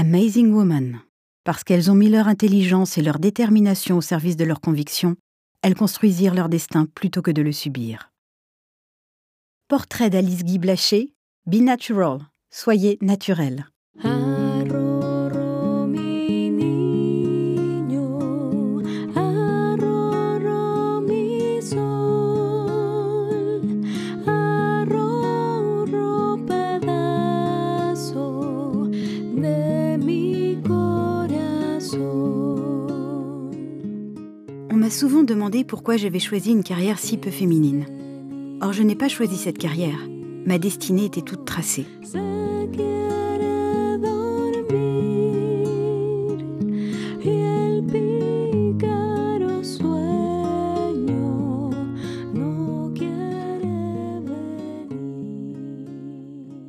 Amazing Woman. Parce qu'elles ont mis leur intelligence et leur détermination au service de leurs convictions, elles construisirent leur destin plutôt que de le subir. Portrait d'Alice Guy Blaché, Be Natural, soyez naturel. souvent pourquoi j'avais choisi une carrière si peu féminine. Or, je n'ai pas choisi cette carrière. Ma destinée était toute tracée.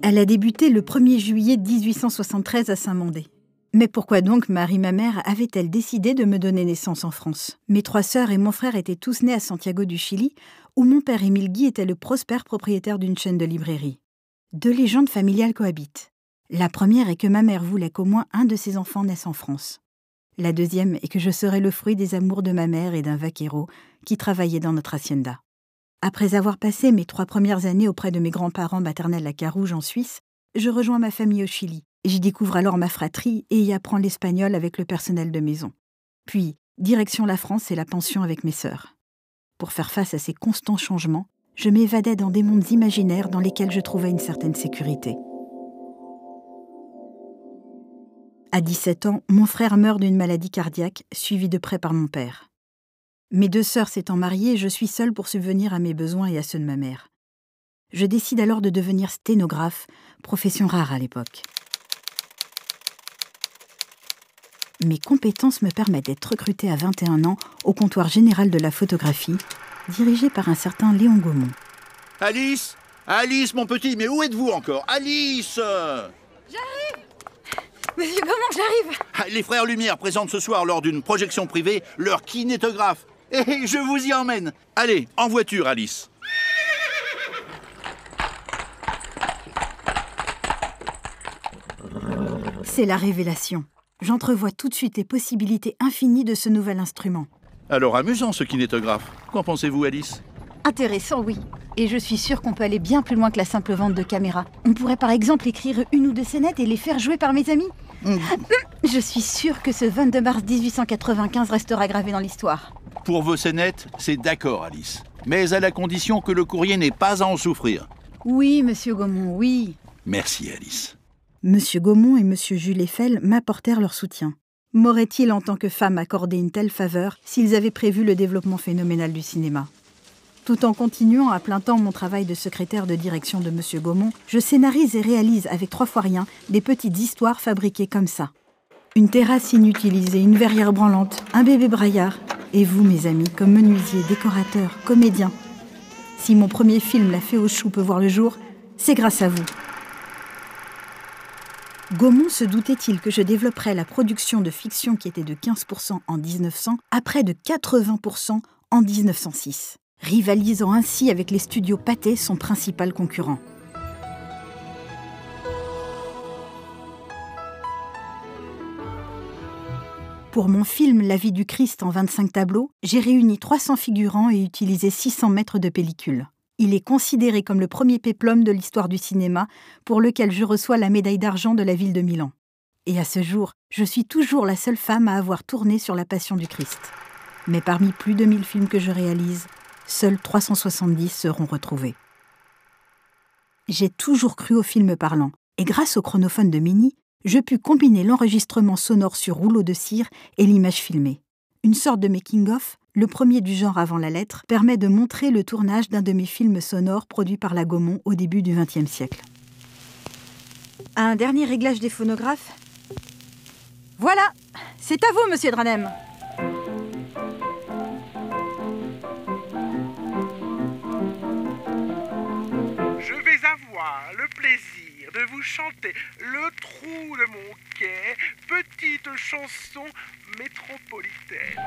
Elle a débuté le 1er juillet 1873 à Saint-Mandé. Mais pourquoi donc Marie, ma mère, avait-elle décidé de me donner naissance en France? Mes trois sœurs et mon frère étaient tous nés à Santiago du Chili, où mon père Émile Guy était le prospère propriétaire d'une chaîne de librairies. Deux légendes familiales cohabitent. La première est que ma mère voulait qu'au moins un de ses enfants naisse en France. La deuxième est que je serais le fruit des amours de ma mère et d'un vaquero qui travaillait dans notre hacienda. Après avoir passé mes trois premières années auprès de mes grands-parents maternels à Carouge en Suisse, je rejoins ma famille au Chili, J'y découvre alors ma fratrie et y apprends l'espagnol avec le personnel de maison. Puis, direction la France et la pension avec mes sœurs. Pour faire face à ces constants changements, je m'évadais dans des mondes imaginaires dans lesquels je trouvais une certaine sécurité. À 17 ans, mon frère meurt d'une maladie cardiaque, suivie de près par mon père. Mes deux sœurs s'étant mariées, je suis seule pour subvenir à mes besoins et à ceux de ma mère. Je décide alors de devenir sténographe, profession rare à l'époque. Mes compétences me permettent d'être recrutée à 21 ans au comptoir général de la photographie, dirigé par un certain Léon Gaumont. Alice Alice, mon petit, mais où êtes-vous encore? Alice J'arrive Monsieur Gaumont, j'arrive ah, Les frères Lumière présentent ce soir, lors d'une projection privée, leur kinétographe. Et je vous y emmène. Allez, en voiture, Alice. C'est la révélation j'entrevois tout de suite les possibilités infinies de ce nouvel instrument. Alors amusant ce kinétographe. Qu'en pensez-vous, Alice? Intéressant, oui. Et je suis sûre qu'on peut aller bien plus loin que la simple vente de caméras. On pourrait par exemple écrire une ou deux scénettes et les faire jouer par mes amis. Mmh. Je suis sûre que ce 22 mars 1895 restera gravé dans l'histoire. Pour vos scénettes, c'est d'accord, Alice. Mais à la condition que le courrier n'ait pas à en souffrir. Oui, monsieur Gaumont, oui. Merci, Alice. Monsieur Gaumont et Monsieur Jules Eiffel m'apportèrent leur soutien. M'auraient-ils en tant que femme accordé une telle faveur s'ils avaient prévu le développement phénoménal du cinéma? Tout en continuant à plein temps mon travail de secrétaire de direction de Monsieur Gaumont, je scénarise et réalise avec trois fois rien des petites histoires fabriquées comme ça. Une terrasse inutilisée, une verrière branlante, un bébé braillard, et vous, mes amis, comme menuisier, décorateur, comédien. Si mon premier film, La Fée aux choux, peut voir le jour, c'est grâce à vous. Gaumont se doutait-il que je développerais la production de fiction qui était de 15% en 1900 à près de 80% en 1906, rivalisant ainsi avec les studios Pathé, son principal concurrent. Pour mon film La vie du Christ en 25 tableaux, j'ai réuni 300 figurants et utilisé 600 mètres de pellicule. Il est considéré comme le premier péplum de l'histoire du cinéma, pour lequel je reçois la médaille d'argent de la ville de Milan. Et à ce jour, je suis toujours la seule femme à avoir tourné sur la Passion du Christ. Mais parmi plus de 1000 films que je réalise, seuls 370 seront retrouvés. J'ai toujours cru aux films parlants, et grâce au chronophone de Mini, je pus combiner l'enregistrement sonore sur rouleau de cire et l'image filmée. Une sorte de making-of le premier du genre avant la lettre, permet de montrer le tournage d'un de mes films sonores produit par la Gaumont au début du XXe siècle. Un dernier réglage des phonographes? Voilà! C'est à vous, monsieur Dranem! Je vais avoir vous chanter le trou de mon quai, petite chanson métropolitaine.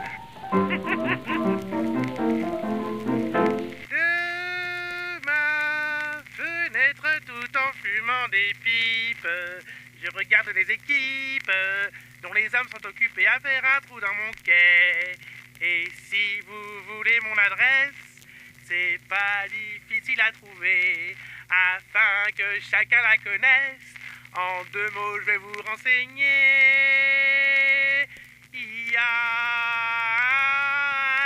de ma fenêtre tout en fumant des pipes, Je regarde les équipes dont les hommes sont occupés à faire un trou dans mon quai. Et si vous voulez mon adresse, c'est pas difficile à trouver. Afin que chacun la connaisse, en deux mots je vais vous renseigner. Il y a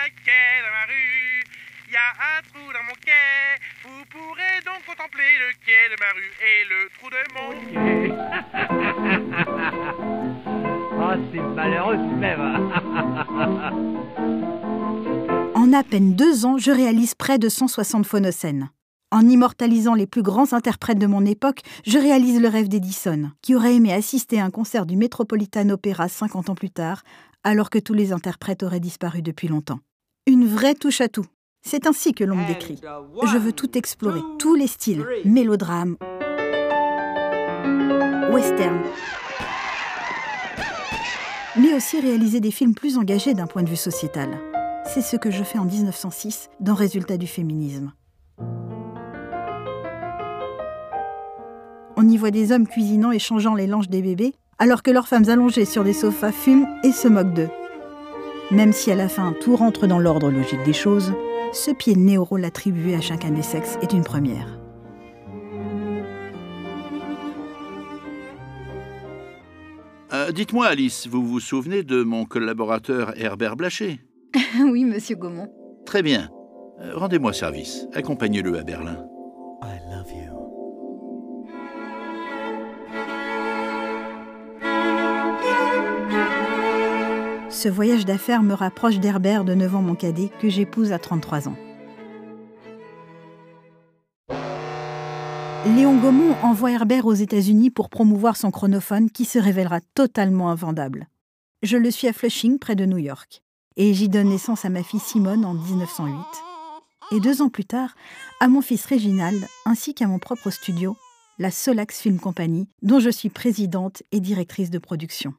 un quai dans ma rue, il y a un trou dans mon quai. Vous pourrez donc contempler le quai de ma rue et le trou de mon quai. Oh, c'est malheureux même. En à peine deux ans, je réalise près de 160 phonocènes. En immortalisant les plus grands interprètes de mon époque, je réalise le rêve d'Edison, qui aurait aimé assister à un concert du Metropolitan Opera 50 ans plus tard, alors que tous les interprètes auraient disparu depuis longtemps. Une vraie touche à tout. C'est ainsi que l'on me décrit. Je veux tout explorer, tous les styles, mélodrame, western, mais aussi réaliser des films plus engagés d'un point de vue sociétal. C'est ce que je fais en 1906 dans Résultats du féminisme. On y voit des hommes cuisinant et changeant les langes des bébés, alors que leurs femmes allongées sur des sofas fument et se moquent d'eux. Même si à la fin tout rentre dans l'ordre logique des choses, ce pied de nez au rôle attribué à chacun des sexes est une première. Euh, Dites-moi, Alice, vous vous souvenez de mon collaborateur Herbert Blaché oui, monsieur Gaumont. Très bien. Euh, Rendez-moi service. Accompagnez-le à Berlin. I love you. Ce voyage d'affaires me rapproche d'Herbert de 9 ans mon cadet que j'épouse à 33 ans. Léon Gaumont envoie Herbert aux États-Unis pour promouvoir son chronophone qui se révélera totalement invendable. Je le suis à Flushing, près de New York, et j'y donne naissance à ma fille Simone en 1908, et deux ans plus tard, à mon fils Réginald, ainsi qu'à mon propre studio, la Solax Film Company, dont je suis présidente et directrice de production.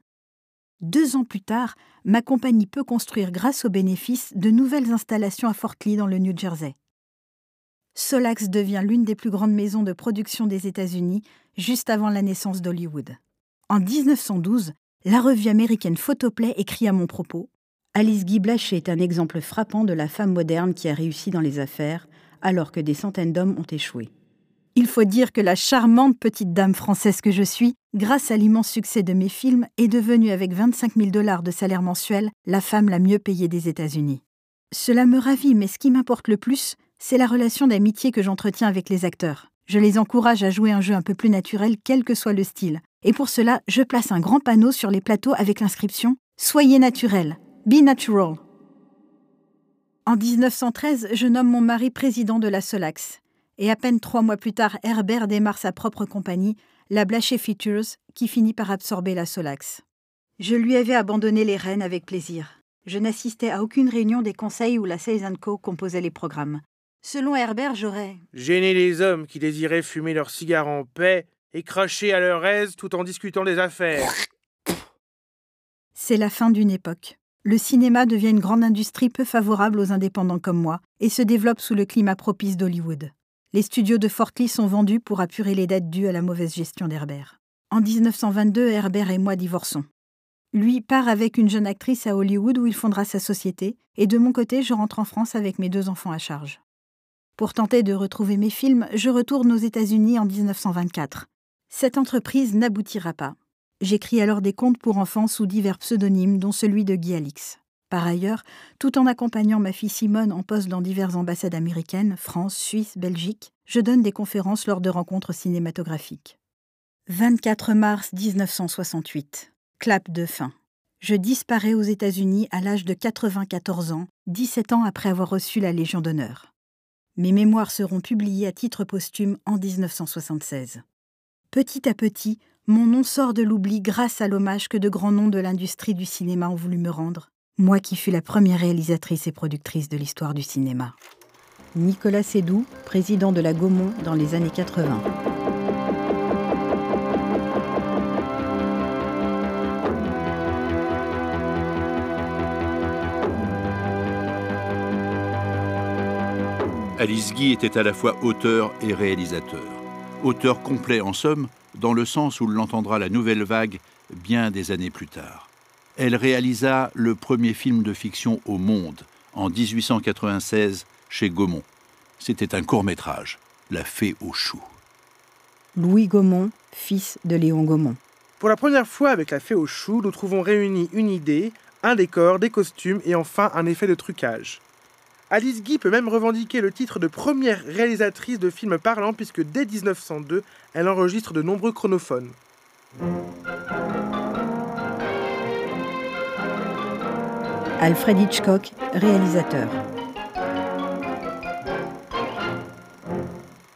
Deux ans plus tard, ma compagnie peut construire, grâce aux bénéfices, de nouvelles installations à Fort Lee dans le New Jersey. Solax devient l'une des plus grandes maisons de production des États-Unis, juste avant la naissance d'Hollywood. En 1912, la revue américaine Photoplay écrit à mon propos Alice Guy Blaché est un exemple frappant de la femme moderne qui a réussi dans les affaires, alors que des centaines d'hommes ont échoué. Il faut dire que la charmante petite dame française que je suis, grâce à l'immense succès de mes films, est devenue avec 25 000 dollars de salaire mensuel la femme la mieux payée des États-Unis. Cela me ravit, mais ce qui m'importe le plus, c'est la relation d'amitié que j'entretiens avec les acteurs. Je les encourage à jouer un jeu un peu plus naturel, quel que soit le style. Et pour cela, je place un grand panneau sur les plateaux avec l'inscription Soyez naturel, be natural. En 1913, je nomme mon mari président de la Solax. Et à peine trois mois plus tard, Herbert démarre sa propre compagnie, la Blaché Features, qui finit par absorber la Solax. Je lui avais abandonné les rênes avec plaisir. Je n'assistais à aucune réunion des conseils où la Sales Co composait les programmes. Selon Herbert, j'aurais. Gêner les hommes qui désiraient fumer leurs cigares en paix et cracher à leur aise tout en discutant des affaires. C'est la fin d'une époque. Le cinéma devient une grande industrie peu favorable aux indépendants comme moi et se développe sous le climat propice d'Hollywood. Les studios de Fort Lee sont vendus pour apurer les dettes dues à la mauvaise gestion d'Herbert. En 1922, Herbert et moi divorçons. Lui part avec une jeune actrice à Hollywood où il fondera sa société, et de mon côté, je rentre en France avec mes deux enfants à charge. Pour tenter de retrouver mes films, je retourne aux États-Unis en 1924. Cette entreprise n'aboutira pas. J'écris alors des contes pour enfants sous divers pseudonymes, dont celui de Guy Alix. Par ailleurs, tout en accompagnant ma fille Simone en poste dans diverses ambassades américaines, France, Suisse, Belgique, je donne des conférences lors de rencontres cinématographiques. 24 mars 1968. Clap de fin. Je disparais aux États-Unis à l'âge de 94 ans, 17 ans après avoir reçu la Légion d'honneur. Mes mémoires seront publiées à titre posthume en 1976. Petit à petit, mon nom sort de l'oubli grâce à l'hommage que de grands noms de l'industrie du cinéma ont voulu me rendre, moi qui fus la première réalisatrice et productrice de l'histoire du cinéma. Nicolas Sédou, président de la Gaumont dans les années 80. Alice Guy était à la fois auteur et réalisateur. Auteur complet en somme, dans le sens où l'entendra la nouvelle vague bien des années plus tard. Elle réalisa le premier film de fiction au monde en 1896 chez Gaumont. C'était un court métrage, La Fée aux choux. Louis Gaumont, fils de Léon Gaumont. Pour la première fois avec la fée aux choux, nous trouvons réunis une idée, un décor, des costumes et enfin un effet de trucage. Alice Guy peut même revendiquer le titre de première réalisatrice de films parlants puisque dès 1902, elle enregistre de nombreux chronophones. Alfred Hitchcock, réalisateur.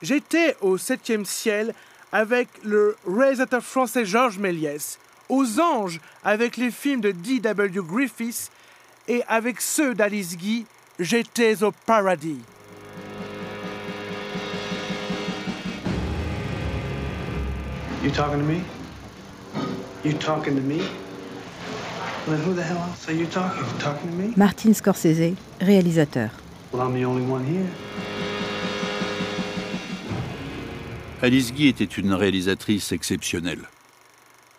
J'étais au septième ciel avec le réalisateur français Georges Méliès, aux anges avec les films de D.W. Griffiths et avec ceux d'Alice Guy, j'étais au paradis. You talking to me? You talking to me? Martin Scorsese, réalisateur. Well, I'm the only one here. Alice Guy était une réalisatrice exceptionnelle.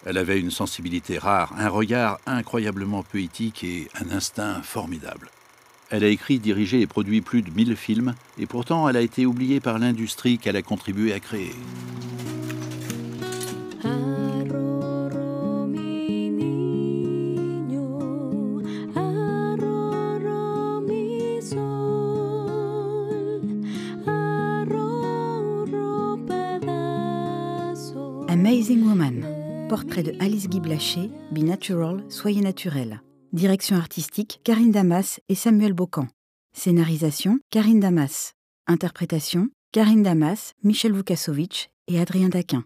Elle avait une sensibilité rare, un regard incroyablement poétique et un instinct formidable. Elle a écrit, dirigé et produit plus de 1000 films, et pourtant elle a été oubliée par l'industrie qu'elle a contribué à créer. Amazing Woman. Portrait de Alice Guy Blaché, Be Natural, Soyez naturel. Direction artistique, Karine Damas et Samuel Bocan. Scénarisation, Karine Damas. Interprétation, Karine Damas, Michel Vukasovic et Adrien Daquin.